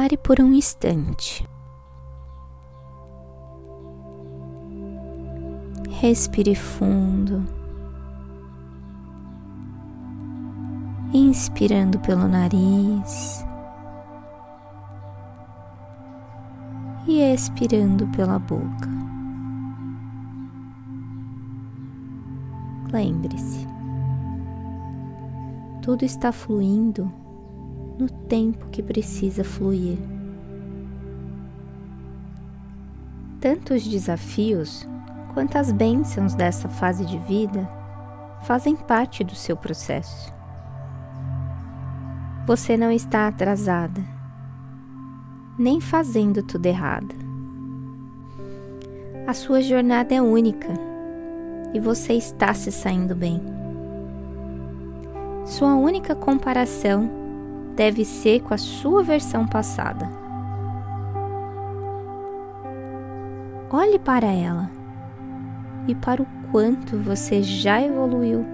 Pare por um instante. Respire fundo, inspirando pelo nariz e expirando pela boca. Lembre-se, tudo está fluindo no tempo que precisa fluir. Tanto os desafios quanto as bênçãos dessa fase de vida fazem parte do seu processo. Você não está atrasada, nem fazendo tudo errado. A sua jornada é única e você está se saindo bem. Sua única comparação deve ser com a sua versão passada. Olhe para ela e para o quanto você já evoluiu.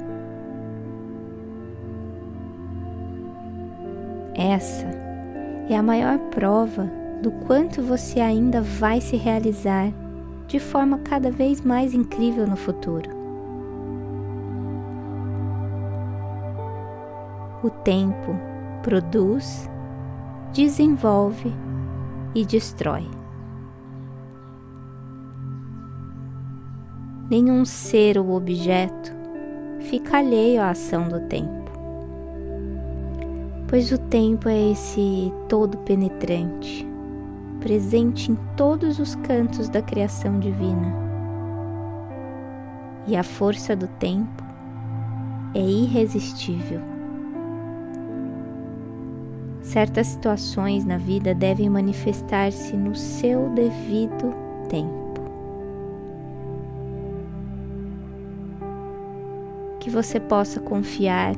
Essa é a maior prova do quanto você ainda vai se realizar de forma cada vez mais incrível no futuro. O tempo produz, desenvolve e destrói. Nenhum ser ou objeto fica alheio à ação do tempo, pois o tempo é esse todo penetrante, presente em todos os cantos da criação divina. E a força do tempo é irresistível Certas situações na vida devem manifestar-se no seu devido tempo. Que você possa confiar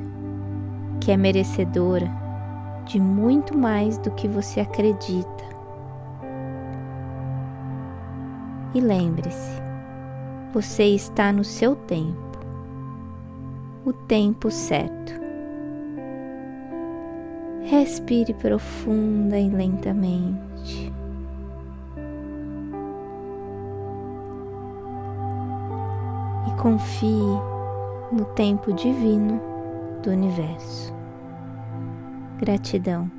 que é merecedora de muito mais do que você acredita. E lembre-se, você está no seu tempo, o tempo certo. Respire profunda e lentamente. E confie no tempo divino do universo. Gratidão.